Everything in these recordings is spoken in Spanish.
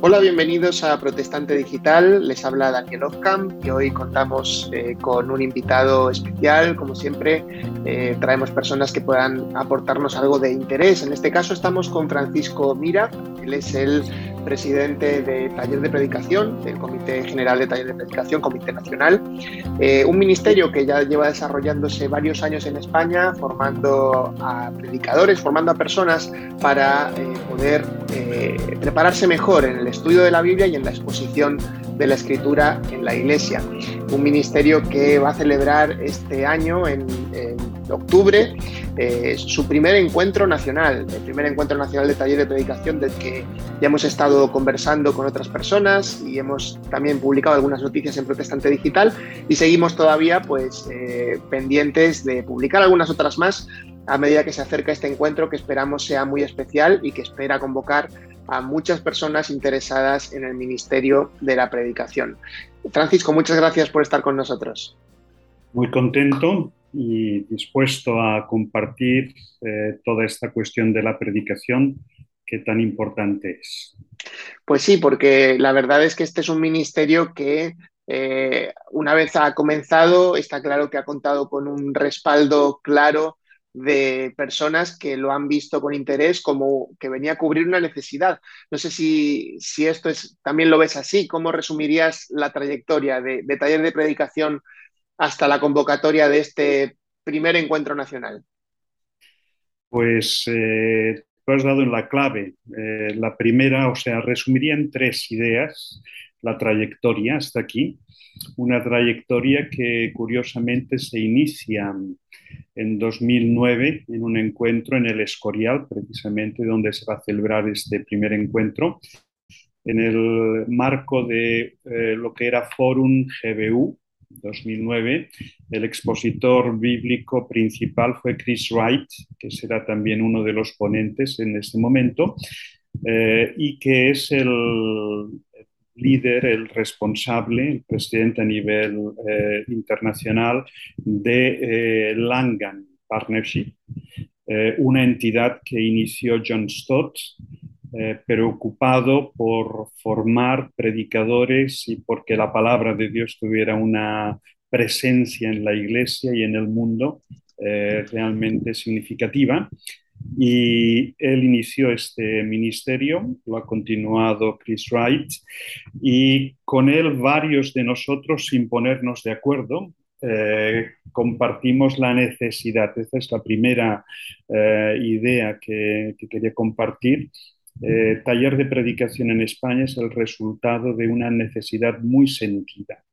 Hola, bienvenidos a Protestante Digital. Les habla Daniel Ofcam y hoy contamos eh, con un invitado especial. Como siempre, eh, traemos personas que puedan aportarnos algo de interés. En este caso estamos con Francisco Mira. Él es el presidente de Taller de Predicación, del Comité General de Taller de Predicación, Comité Nacional, eh, un ministerio que ya lleva desarrollándose varios años en España, formando a predicadores, formando a personas para eh, poder eh, prepararse mejor en el estudio de la Biblia y en la exposición de la Escritura en la Iglesia. Un ministerio que va a celebrar este año, en, octubre, su primer encuentro nacional, el primer encuentro nacional de taller de predicación del que ya hemos estado conversando con otras personas y hemos también publicado algunas noticias en Protestante Digital y seguimos todavía pues eh, pendientes de publicar algunas otras más a medida que se acerca este encuentro que esperamos sea muy especial y que espera convocar a muchas personas interesadas en el ministerio de la predicación. Francisco, muchas gracias por estar con nosotros. Muy contento y dispuesto a compartir eh, toda esta cuestión de la predicación que tan importante es. Pues sí, porque la verdad es que este es un ministerio que eh, una vez ha comenzado, está claro que ha contado con un respaldo claro de personas que lo han visto con interés como que venía a cubrir una necesidad. No sé si, esto es, también lo ves así. ¿Cómo resumirías la trayectoria de, taller de predicación hasta la convocatoria de este primer encuentro nacional? Pues eh, has dado en la clave. Eh, la primera, o sea, resumiría en tres ideas la trayectoria hasta aquí. Una trayectoria que curiosamente se inicia en 2009 en un encuentro en el Escorial, precisamente donde se va a celebrar este primer encuentro, en el marco de eh, lo que era Forum GBU, 2009, el expositor bíblico principal fue Chris Wright, que será también uno de los ponentes en este momento, eh, y que es el líder, el responsable, el presidente a nivel eh, internacional de eh, Langan Partnership, una entidad que inició John Stott eh, preocupado por formar predicadores y porque la palabra de Dios tuviera una presencia en la iglesia y en el mundo eh, realmente significativa. Y él inició este ministerio, lo ha continuado Chris Wright, y con él varios de nosotros, sin ponernos de acuerdo, eh, compartimos la necesidad. Esta es la primera idea que, que, quería compartir eh, taller de predicación en España es el resultado de una necesidad muy sentida.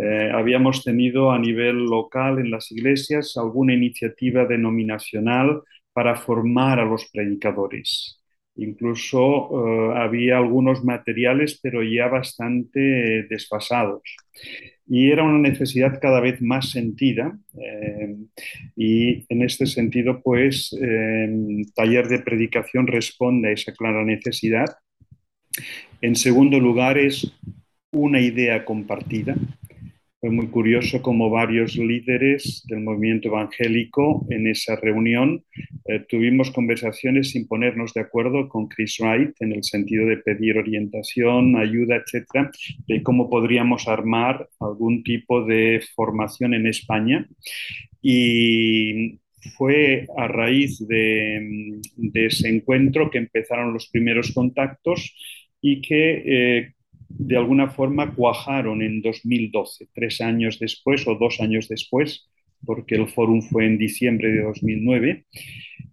Eh, habíamos tenido a nivel local en las iglesias alguna iniciativa denominacional para formar a los predicadores. Incluso eh, había algunos materiales, pero ya bastante desfasados y era una necesidad cada vez más sentida eh, y en este sentido pues eh, taller de predicación responde a esa clara necesidad. En segundo lugar es una idea compartida fue muy curioso como varios líderes del movimiento evangélico en esa reunión eh, tuvimos conversaciones sin ponernos de acuerdo con Chris Wright en el sentido de pedir orientación, ayuda, etcétera, de cómo podríamos armar algún tipo de formación en España. Y fue a raíz de, ese encuentro que empezaron los primeros contactos y que eh, de alguna forma cuajaron en 2012, tres años después o dos años después, porque el fórum fue en diciembre de 2009.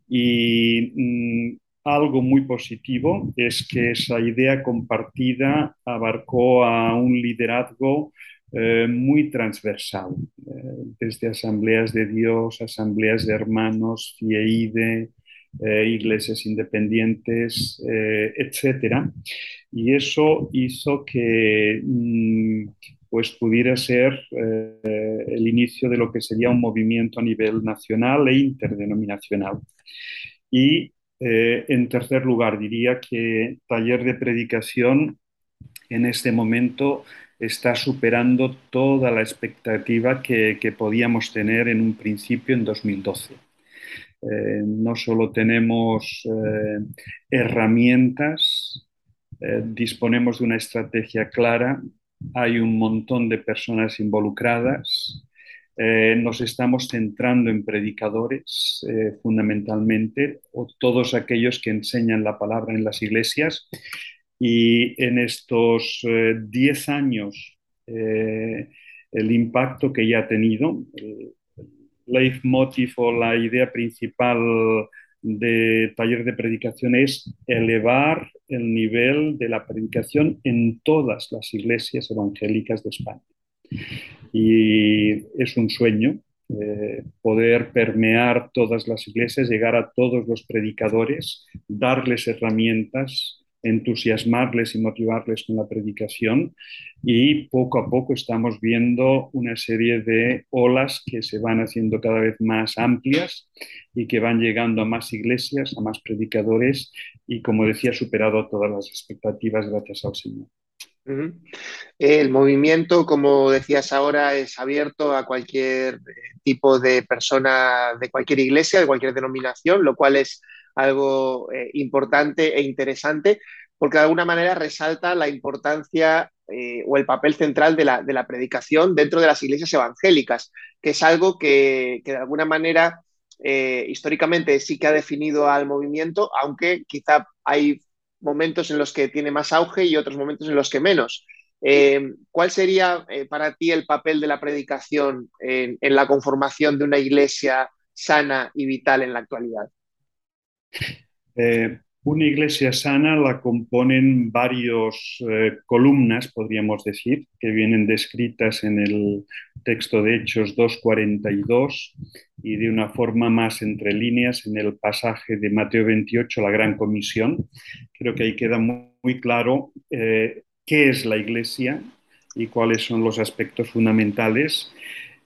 Y mm, algo muy positivo es que esa idea compartida abarcó a un liderazgo eh, muy transversal, eh, desde asambleas de Dios, asambleas de hermanos, FIEIDE, eh, iglesias independientes, etcétera y eso hizo que mm, pues pudiera ser eh, el inicio de lo que sería un movimiento a nivel nacional e interdenominacional. Y eh, en tercer lugar, diría que taller de predicación en este momento está superando toda la expectativa que, que podíamos tener en un principio en 2012. Eh, no solo tenemos herramientas eh, disponemos de una estrategia clara, hay un montón de personas involucradas, eh, nos estamos centrando en predicadores eh, fundamentalmente, o todos aquellos que enseñan la palabra en las iglesias. Y en estos 10 años, el impacto que ya ha tenido, el leitmotiv o la idea principal de taller de predicación es elevar el nivel de la predicación en todas las iglesias evangélicas de España. Y es un sueño eh, poder permear todas las iglesias, llegar a todos los predicadores, darles herramientas entusiasmarles y motivarles con la predicación y poco a poco estamos viendo una serie de olas que se van haciendo cada vez más amplias y que van llegando a más iglesias, a más predicadores y como decía, superado todas las expectativas gracias al Señor. El movimiento, como decías ahora, es abierto a cualquier eh, tipo de persona de cualquier iglesia, de cualquier denominación, lo cual es algo eh, importante e interesante, porque de alguna manera resalta la importancia eh, o el papel central de la, predicación dentro de las iglesias evangélicas, que es algo que, de alguna manera eh, históricamente sí que ha definido al movimiento, aunque quizá hay momentos en los que tiene más auge y otros momentos en los que menos. ¿Cuál sería para ti el papel de la predicación en, la conformación de una iglesia sana y vital en la actualidad? Eh, una iglesia sana la componen varios eh, columnas, podríamos decir, que vienen descritas en el texto de Hechos 2.42 y de una forma más entre líneas en el pasaje de Mateo 28, la Gran Comisión. Creo que ahí queda muy, claro eh, qué es la iglesia y cuáles son los aspectos fundamentales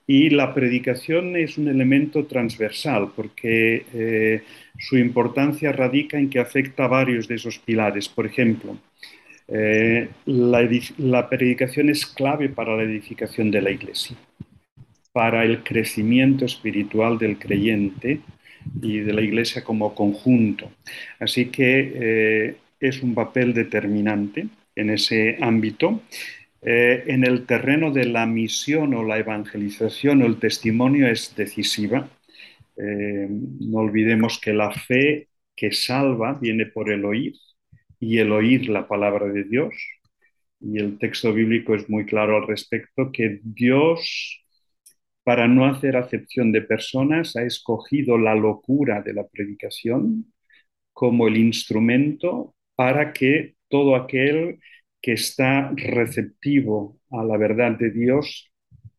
y la predicación es un elemento transversal porque eh, su importancia radica en que afecta a varios de esos pilares. Por ejemplo, eh, la, predicación es clave para la edificación de la iglesia, para el crecimiento espiritual del creyente y de la iglesia como conjunto. Así que eh, es un papel determinante en ese ámbito eh, en el terreno de la misión o la evangelización o el testimonio es decisiva. Eh, no olvidemos que la fe que salva viene por el oír y el oír la palabra de Dios. Y el texto bíblico es muy claro al respecto, que Dios, para no hacer acepción de personas, ha escogido la locura de la predicación como el instrumento para que todo aquel que está receptivo a la verdad de Dios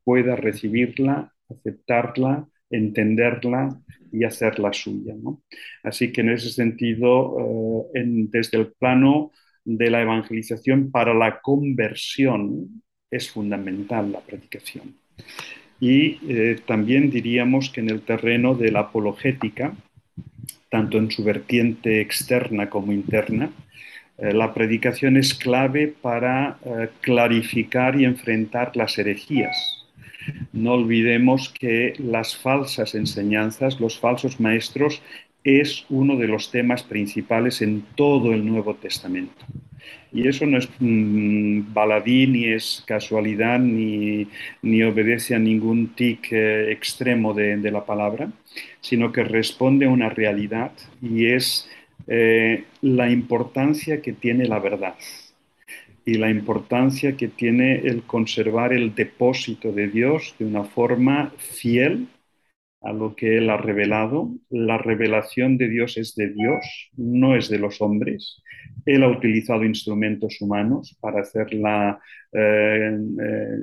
pueda recibirla, aceptarla, entenderla y hacerla suya. Así que en ese sentido, eh, desde el plano de la evangelización para la conversión es fundamental la predicación. Y eh, también diríamos que en el terreno de la apologética, tanto en su vertiente externa como interna, la predicación es clave para eh, clarificar y enfrentar las herejías. No olvidemos que las falsas enseñanzas, los falsos maestros, es uno de los temas principales en todo el Nuevo Testamento. Y eso no es mm, baladí, ni es casualidad, ni, obedece a ningún tic eh, extremo de, de, la palabra, sino que responde a una realidad y es eh, la importancia que tiene la verdad y la importancia que tiene el conservar el depósito de Dios de una forma fiel a lo que Él ha revelado. La revelación de Dios es de Dios, no es de los hombres. Él ha utilizado instrumentos humanos para hacerla, eh, eh,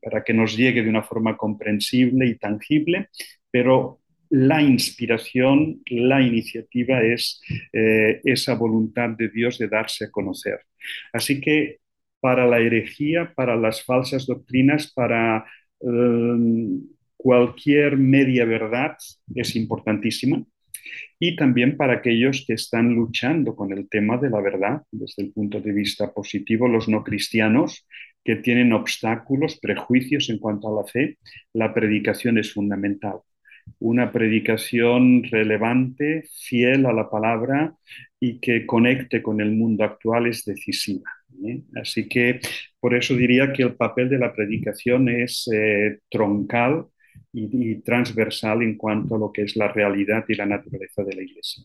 para que nos llegue de una forma comprensible y tangible, pero la inspiración, la iniciativa es eh, esa voluntad de Dios de darse a conocer. Así que para la herejía, para las falsas doctrinas, para eh, cualquier media verdad es importantísima. Y también para aquellos que están luchando con el tema de la verdad desde el punto de vista positivo, los no cristianos que tienen obstáculos, prejuicios en cuanto a la fe, la predicación es fundamental una predicación relevante, fiel a la palabra y que conecte con el mundo actual es decisiva. ¿eh? Así que por eso diría que el papel de la predicación es eh, troncal y, transversal en cuanto a lo que es la realidad y la naturaleza de la Iglesia.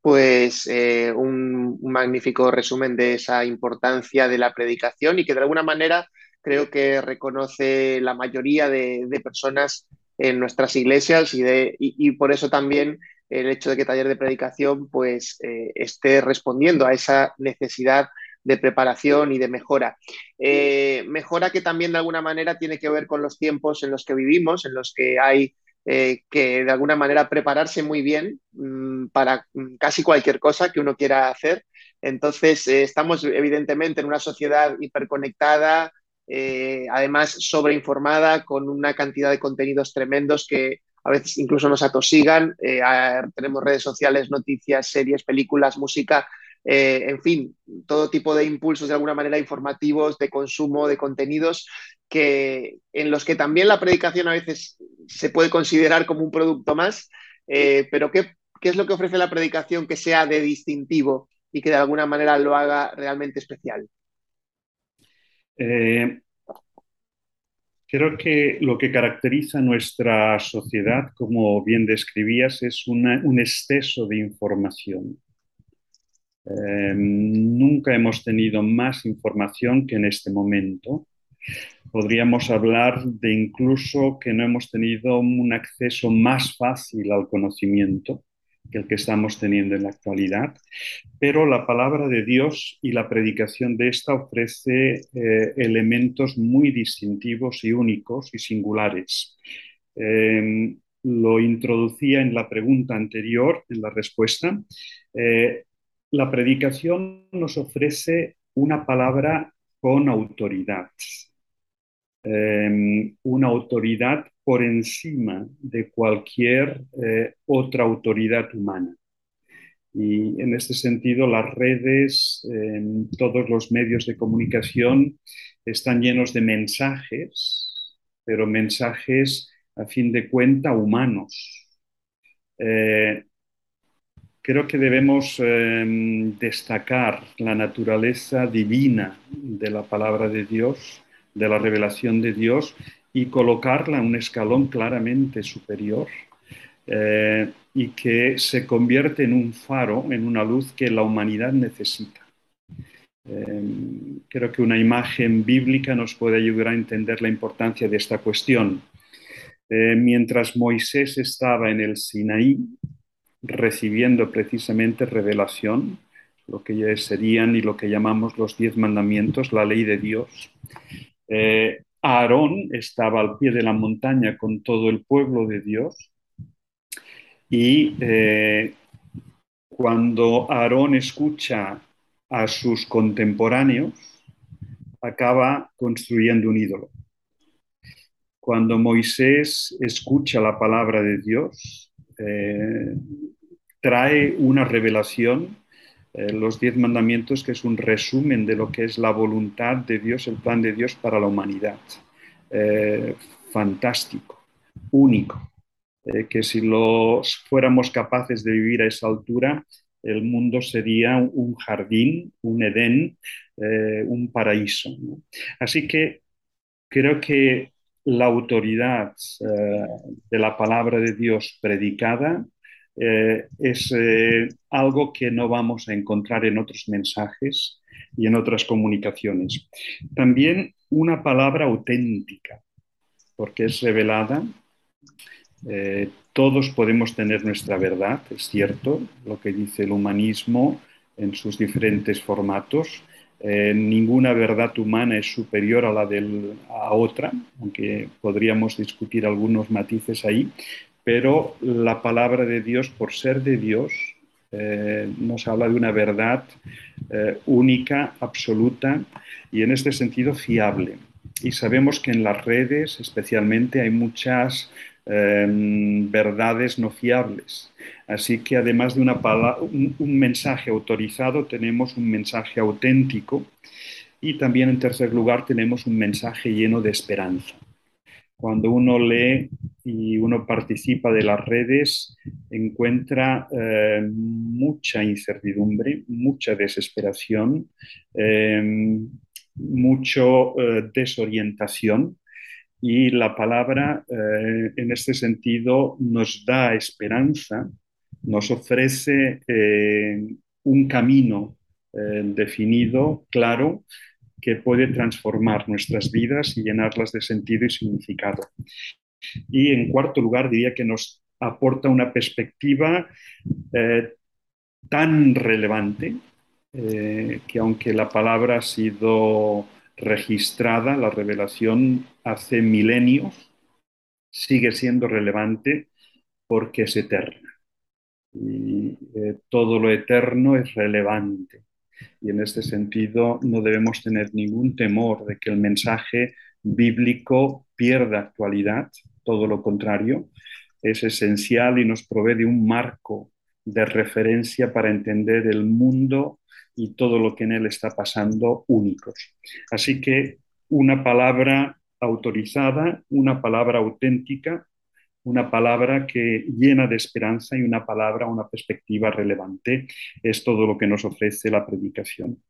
Pues eh, un, magnífico resumen de esa importancia de la predicación y que de alguna manera creo que reconoce la mayoría de, personas en nuestras iglesias y, de, y, por eso también el hecho de que taller de predicación pues eh, esté respondiendo a esa necesidad de preparación y de mejora. Eh, mejora que también de alguna manera tiene que ver con los tiempos en los que vivimos, en los que hay eh, que de alguna manera prepararse muy bien mm, para casi cualquier cosa que uno quiera hacer. Entonces, estamos evidentemente en una sociedad hiperconectada, además sobreinformada, con una cantidad de contenidos tremendos que a veces incluso nos atosigan. Eh, tenemos redes sociales, noticias, series, películas, música, eh, en fin, todo tipo de impulsos de alguna manera informativos, de consumo, de contenidos, que, en los que también la predicación a veces se puede considerar como un producto más, eh, pero ¿qué, ¿qué es lo que ofrece la predicación que sea de distintivo y que de alguna manera lo haga realmente especial? Creo que lo que caracteriza nuestra sociedad, como bien describías, es un exceso de información. Eh, nunca hemos tenido más información que en este momento. Podríamos hablar de incluso que no hemos tenido un acceso más fácil al conocimiento que el que estamos teniendo en la actualidad, pero la palabra de Dios y la predicación de esta ofrece eh, elementos muy distintivos y únicos y singulares. Em, lo introducía en la pregunta anterior, en la respuesta. Eh, la predicación nos ofrece una palabra con autoridad, em, una autoridad por encima de cualquier eh, otra autoridad humana. Y en este sentido, las redes, todos los medios de comunicación están llenos de mensajes, pero mensajes a fin de cuenta humanos. Eh, creo que debemos em, destacar la naturaleza divina de la palabra de Dios, de la revelación de Dios, y colocarla en un escalón claramente superior eh, y que se convierte en un faro, en una luz que la humanidad necesita. Eh, creo que una imagen bíblica nos puede ayudar a entender la importancia de esta cuestión. Eh, mientras Moisés estaba en el Sinaí, recibiendo precisamente revelación, lo que serían y lo que llamamos los diez mandamientos, la ley de Dios, Aarón estaba al pie de la montaña con todo el pueblo de Dios y eh, cuando Aarón escucha a sus contemporáneos, acaba construyendo un ídolo. Cuando Moisés escucha la palabra de Dios, eh, trae una revelación eh, los diez mandamientos, que es un resumen de lo que es la voluntad de Dios, el plan de Dios para la humanidad. Eh, fantástico, único, eh, que si los fuéramos capaces de vivir a esa altura, el mundo sería un jardín, un Edén, un paraíso. Así que creo que la autoridad de la palabra de Dios predicada eh, es eh, algo que no vamos a encontrar en otros mensajes y en otras comunicaciones. También una palabra auténtica, porque es revelada. Eh, todos podemos tener nuestra verdad, es cierto, lo que dice el humanismo en sus diferentes formatos. ninguna verdad humana es superior a la de a otra, aunque podríamos discutir algunos matices ahí, pero la palabra de Dios, por ser de Dios, eh, nos habla de una verdad eh, única, absoluta y en este sentido fiable. Y sabemos que en las redes especialmente hay muchas em, verdades no fiables. Así que además de una un, un mensaje autorizado, tenemos un mensaje auténtico y también en tercer lugar tenemos un mensaje lleno de esperanza. Cuando uno lee y uno participa de las redes, encuentra eh, mucha incertidumbre, mucha desesperación, eh, mucho desorientación. Y la palabra en este sentido nos da esperanza, nos ofrece un camino definido, claro, que puede transformar nuestras vidas y llenarlas de sentido y significado. Y en cuarto lugar, diría que nos aporta una perspectiva eh, tan relevante eh, que aunque la palabra ha sido registrada, la revelación hace milenios, sigue siendo relevante porque es eterna. Y eh, todo lo eterno es relevante. Y en este sentido no debemos tener ningún temor de que el mensaje bíblico pierda actualidad, todo lo contrario, es esencial y nos provee de un marco de referencia para entender el mundo y todo lo que en él está pasando únicos. Así que una palabra autorizada, una palabra auténtica, una palabra que llena de esperanza y una palabra, una perspectiva relevante. Es todo lo que nos ofrece la predicación.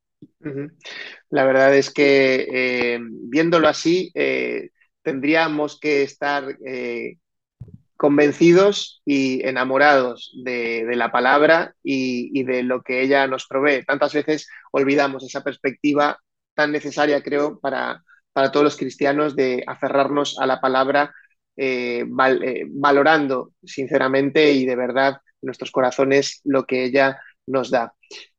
La verdad es que eh, viéndolo así, eh, tendríamos que estar eh, convencidos y enamorados de, la palabra y, y, de lo que ella nos provee. Tantas veces olvidamos esa perspectiva tan necesaria, creo, para, para todos los cristianos de aferrarnos a la palabra eh, eh, valorando sinceramente y de verdad en nuestros corazones lo que ella nos da.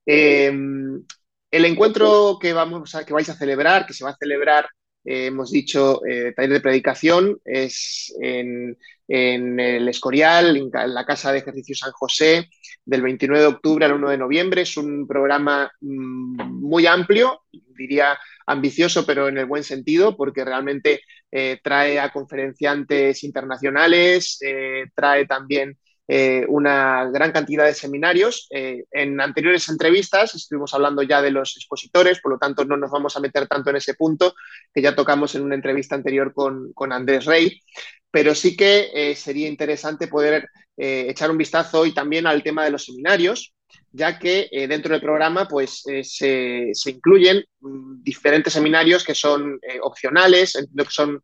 Em, el encuentro que, vamos a, que vais a celebrar, que se va a celebrar, eh, hemos dicho, taller de predicación, es en, el Escorial, en, la Casa de Ejercicio San José, del 29 de octubre al 1 de noviembre. Es un programa mm, muy amplio, diría ambicioso, pero en el buen sentido, porque realmente eh, trae a conferenciantes internacionales, eh, trae también eh, una gran cantidad de seminarios. en anteriores entrevistas estuvimos hablando ya de los expositores, por lo tanto no nos vamos a meter tanto en ese punto que ya tocamos en una entrevista anterior con, con Andrés Rey, pero sí que sería interesante poder echar un vistazo hoy también al tema de los seminarios, ya que eh, dentro del programa pues, eh, se, incluyen mm, diferentes seminarios que son eh, opcionales, que, son,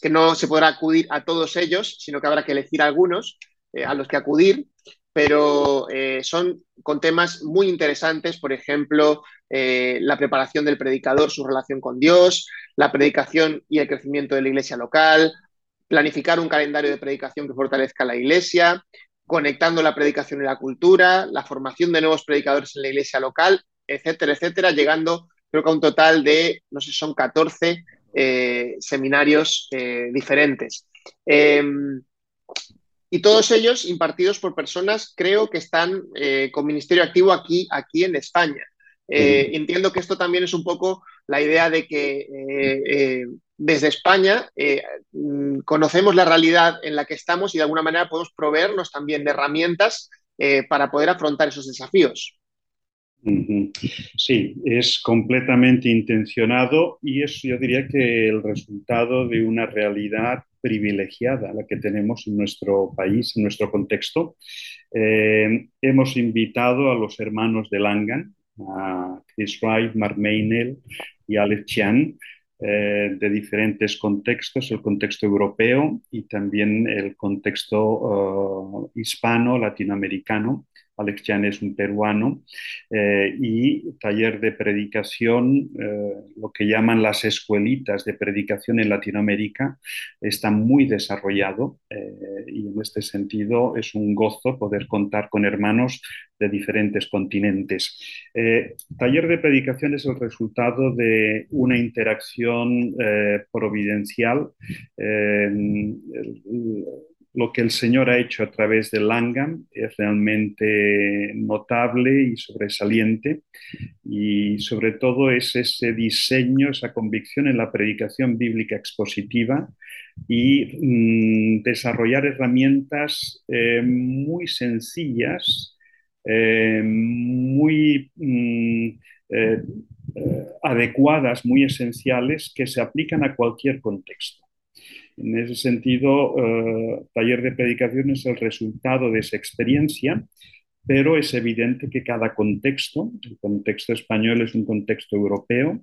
que no se podrá acudir a todos ellos, sino que habrá que elegir algunos a los que acudir, pero son con temas muy interesantes, por ejemplo, la preparación del predicador, su relación con Dios, la predicación y el crecimiento de la iglesia local, planificar un calendario de predicación que fortalezca la iglesia, conectando la predicación y la cultura, la formación de nuevos predicadores en la iglesia local, etcétera, etcétera, llegando creo que a un total de, no sé, son 14 eh, seminarios eh, diferentes. Em, y todos ellos impartidos por personas, creo que están eh, con ministerio activo aquí, aquí en España. Entiendo que esto también es un poco la idea de que desde España eh, mm, conocemos la realidad en la que estamos y de alguna manera podemos proveernos también de herramientas eh, para poder afrontar esos desafíos. Sí, es completamente intencionado y es, yo diría que el resultado de una realidad privilegiada la que tenemos en nuestro país, en nuestro contexto. Eh, hemos invitado a los hermanos de Langan, a Chris Wright, Mark Meinel y Alex Chan, eh, de diferentes contextos, el contexto europeo y también el contexto eh, hispano, latinoamericano, Alex Jan es un peruano, eh, y taller de predicación, eh, lo que llaman las escuelitas de predicación en Latinoamérica, está muy desarrollado eh, y en este sentido es un gozo poder contar con hermanos de diferentes continentes. taller de predicación es el resultado de una interacción providencial lo que el Señor ha hecho a través de Langham es realmente notable y sobresaliente y sobre todo es ese diseño, esa convicción en la predicación bíblica expositiva y mm, desarrollar herramientas eh, muy sencillas, eh, muy mm, eh, adecuadas, muy esenciales que se aplican a cualquier contexto. En ese sentido, eh, taller de predicación es el resultado de esa experiencia, pero es evidente que cada contexto, el contexto español es un contexto europeo,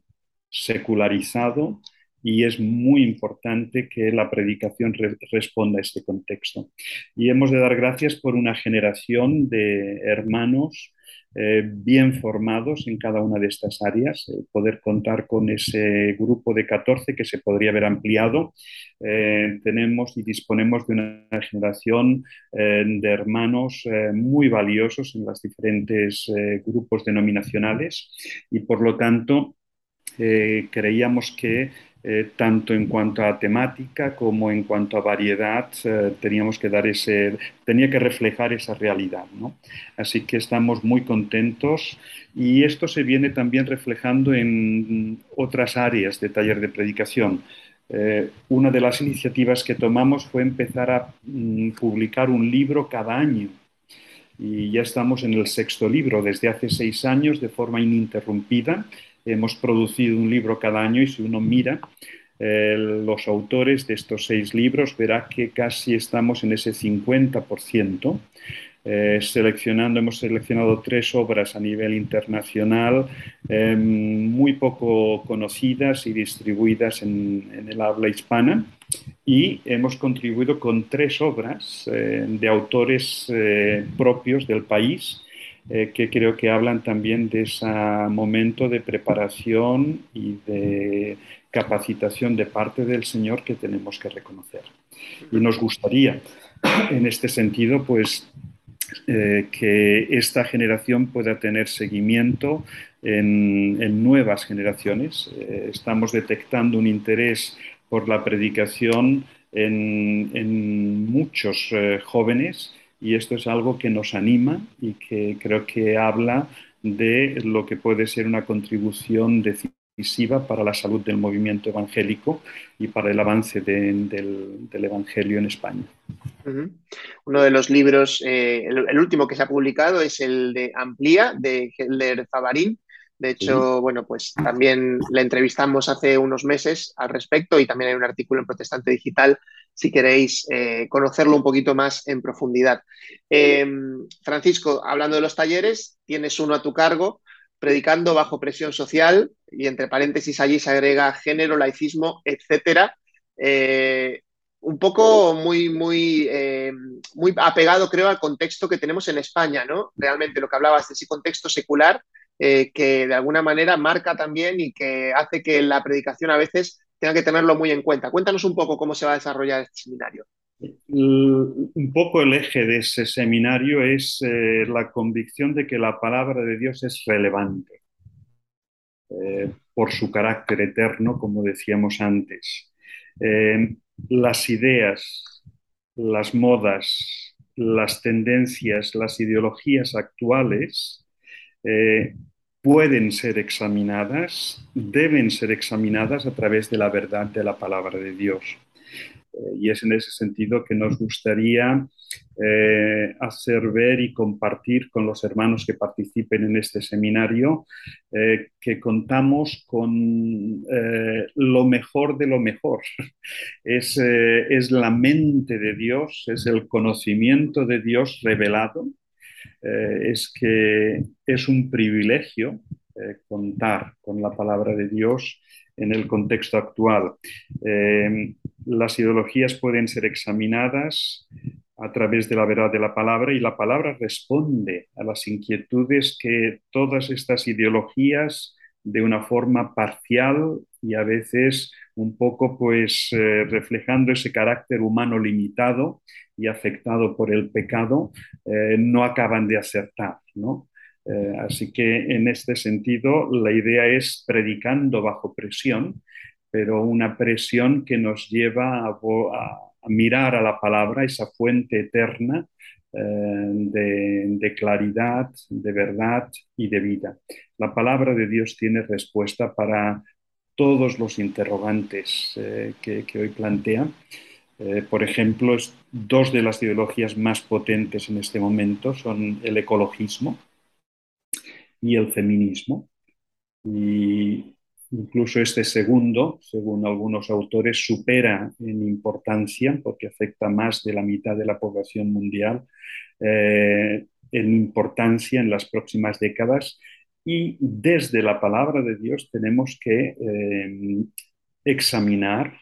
secularizado, y es muy importante que la predicación responda a este contexto. Y hemos de dar gracias por una generación de hermanos eh, bien formados en cada una de estas áreas, eh, poder contar con ese grupo de 14 que se podría haber ampliado. Eh, tenemos y disponemos de una generación de hermanos muy valiosos en los diferentes grupos denominacionales y por lo tanto creíamos que eh, tanto en cuanto a temática como en cuanto a variedad, eh, teníamos que dar ese, tenía que reflejar esa realidad. Así que estamos muy contentos y esto se viene también reflejando en otras áreas de taller de predicación. Eh, una de las iniciativas que tomamos fue empezar a mm, publicar un libro cada año y ya estamos en el sexto libro desde hace seis años de forma ininterrumpida Hemos producido un libro cada año y si uno mira eh, los autores de estos seis libros, verá que casi estamos en ese 50%. Eh, seleccionando, hemos seleccionado tres obras a nivel internacional em, muy poco conocidas y distribuidas en, el habla hispana y hemos contribuido con tres obras eh, de autores propios del país eh, que creo que hablan también de ese momento de preparación y de capacitación de parte del Señor que tenemos que reconocer. Y nos gustaría, en este sentido, pues eh, que esta generación pueda tener seguimiento en, nuevas generaciones. Eh, estamos detectando un interés por la predicación en, muchos jóvenes y esto es algo que nos anima y que creo que habla de lo que puede ser una contribución decisiva para la salud del movimiento evangélico y para el avance del, Evangelio en España. Uno de los libros, eh, el, último que se ha publicado es el de Amplía, de Helder Favarín. De hecho, bueno, pues también le entrevistamos hace unos meses al respecto y también hay un artículo en Protestante Digital si queréis eh, conocerlo un poquito más en profundidad. Em, Francisco, hablando de los talleres, tienes uno a tu cargo, predicando bajo presión social, y entre paréntesis allí se agrega género, laicismo, etcétera. Eh, un poco muy, muy, eh, muy apegado, creo, al contexto que tenemos en España, ¿no? Realmente lo que hablabas de ese contexto secular, que de alguna manera marca también y que hace que la predicación a veces tenga que tenerlo muy en cuenta. Cuéntanos un poco cómo se va a desarrollar este seminario. Un poco el eje de ese seminario es eh, la convicción de que la palabra de Dios es relevante eh, por su carácter eterno, como decíamos antes. Eh, las ideas, las modas, las tendencias, las ideologías actuales pueden ser examinadas, deben ser examinadas a través de la verdad de la palabra de Dios. Eh, y es en ese sentido que nos gustaría eh, hacer ver y compartir con los hermanos que participen en este seminario eh, que contamos con lo mejor de lo mejor. Es, es la mente de Dios, es el conocimiento de Dios revelado eh, es que es un privilegio eh, contar con la palabra de Dios en el contexto actual. Eh, las ideologías pueden ser examinadas a través de la verdad de la palabra y la palabra responde a las inquietudes que todas estas ideologías de una forma parcial y a veces un poco pues reflejando ese carácter humano limitado y afectado por el pecado eh, no acaban de acertar, ¿no? Eh, así que en este sentido la idea es predicando bajo presión, pero una presión que nos lleva a, mirar a la palabra, esa fuente eterna eh, de, claridad, de verdad y de vida. La palabra de Dios tiene respuesta para todos los interrogantes que, que, hoy plantea eh, por ejemplo, dos de las ideologías más potentes en este momento son el ecologismo y el feminismo. Y Incluso este segundo, según algunos autores, supera en importancia, porque afecta más de la mitad de la población mundial, eh, en importancia en las próximas décadas. Y desde la palabra de Dios tenemos que eh, examinar,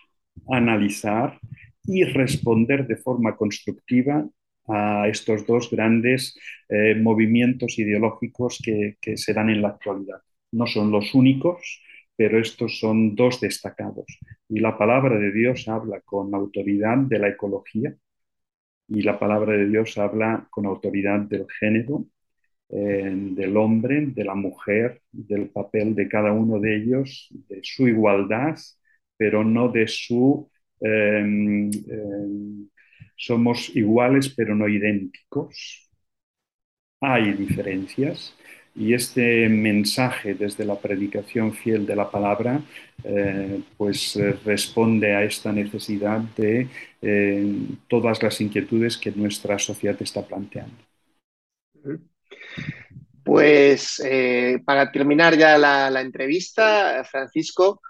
analizar y responder de forma constructiva a estos dos grandes eh, movimientos ideológicos que, que se dan en la actualidad. No son los únicos, pero estos son dos destacados. Y la palabra de Dios habla con autoridad de la ecología y la palabra de Dios habla con autoridad del género, eh, del hombre, de la mujer, del papel de cada uno de ellos, de su igualdad, pero no de su... Em, em, somos iguales pero no idénticos. Hay diferencias y este mensaje desde la predicación fiel de la palabra, eh, pues eh, responde a esta necesidad de eh, todas las inquietudes que nuestra sociedad está planteando. Pues para terminar ya la, entrevista, Francisco,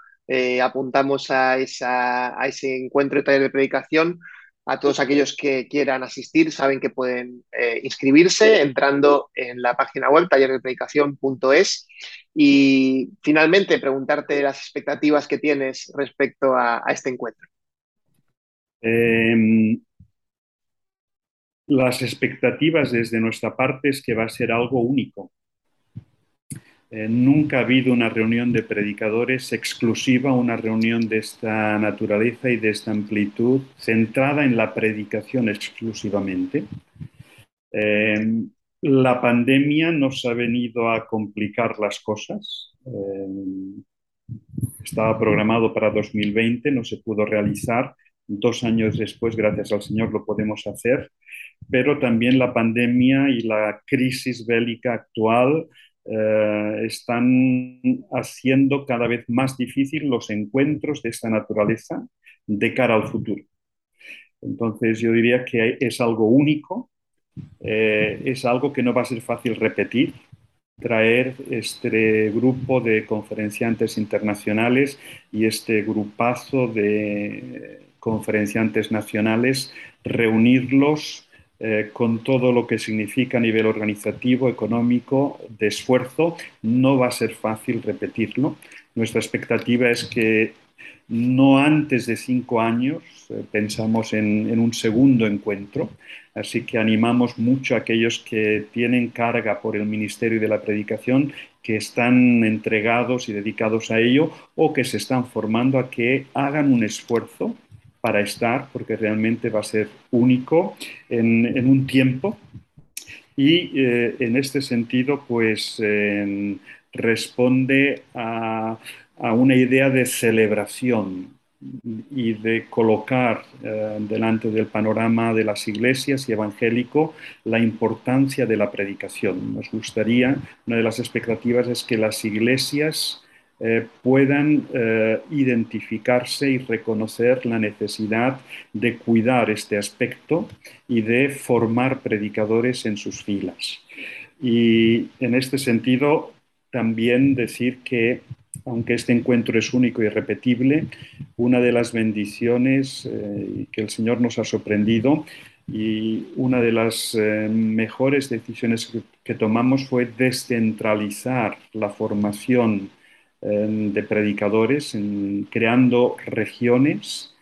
apuntamos a, a, ese encuentro de taller de predicación a todos aquellos que quieran asistir, saben que pueden eh, inscribirse entrando en la página web tallerdepredicación.es y finalmente preguntarte las expectativas que tienes respecto a, este encuentro. Em, las expectativas desde nuestra parte es que va a ser algo único. Eh, nunca ha habido una reunión de predicadores exclusiva, una reunión de esta naturaleza y de esta amplitud, centrada en la predicación exclusivamente. Eh, la pandemia nos ha venido a complicar las cosas. Eh, estaba programado para 2020, no se pudo realizar. Dos años después, gracias al Señor, lo podemos hacer. Pero también la pandemia y la crisis bélica actual eh, están haciendo cada vez más difícil los encuentros de esta naturaleza de cara al futuro. Entonces yo diría que es algo único, eh, es algo que no va a ser fácil repetir, traer este grupo de conferenciantes internacionales y este grupazo de conferenciantes nacionales, reunirlos eh, con todo lo que significa a nivel organizativo, económico, de esfuerzo, no va a ser fácil repetirlo. Nuestra expectativa es que no antes de cinco años eh, pensamos en, un segundo encuentro, así que animamos mucho a aquellos que tienen carga por el Ministerio de la Predicación, que están entregados y dedicados a ello o que se están formando a que hagan un esfuerzo para estar, porque realmente va a ser único en, un tiempo. Y eh, en este sentido, pues responde a, una idea de celebración y de colocar eh, delante del panorama de las iglesias y evangélico la importancia de la predicación. Nos gustaría, una de las expectativas es que las iglesias eh, puedan eh, identificarse y reconocer la necesidad de cuidar este aspecto y de formar predicadores en sus filas. Y en este sentido, también decir que, aunque este encuentro es único y repetible, una de las bendiciones eh, que el Señor nos ha sorprendido y una de las mejores decisiones que tomamos fue descentralizar la formación de predicadores, creando regiones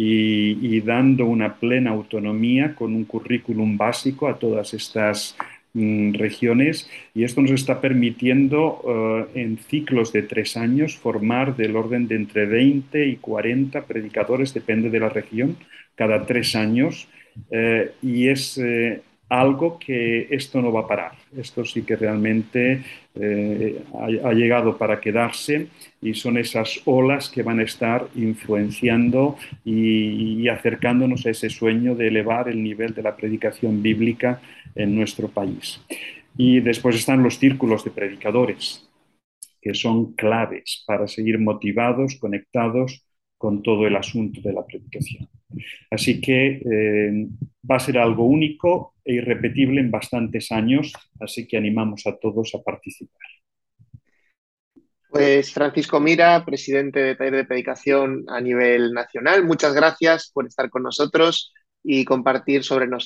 y, dando una plena autonomía con un currículum básico a todas estas mm, regiones. Y esto nos está permitiendo eh, en ciclos de tres años formar del orden de entre 20 y 40 predicadores, depende de la región, cada tres años. Eh, y es eh, algo que esto no va a parar. Esto sí que realmente eh, ha, llegado para quedarse y son esas olas que van a estar influenciando y, acercándonos a ese sueño de elevar el nivel de la predicación bíblica en nuestro país. Y después están los círculos de predicadores, que son claves para seguir motivados, conectados con todo el asunto de la predicación. Así que eh, va a ser algo único e irrepetible en bastantes años, así que animamos a todos a participar. Pues Francisco Mira, presidente de Taller de Predicación a nivel nacional, muchas gracias por estar con nosotros y compartir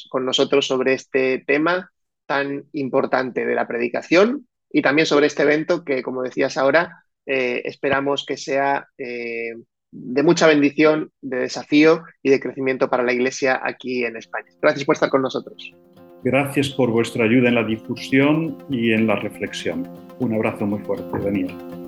con nosotros sobre este tema tan importante de la predicación y también sobre este evento que, como decías ahora, eh, esperamos que sea eh, de mucha bendición, de desafío y de crecimiento para la Iglesia aquí en España. Gracias por estar con nosotros. Gracias por vuestra ayuda en la difusión y en la reflexión. Un abrazo muy fuerte, Daniel.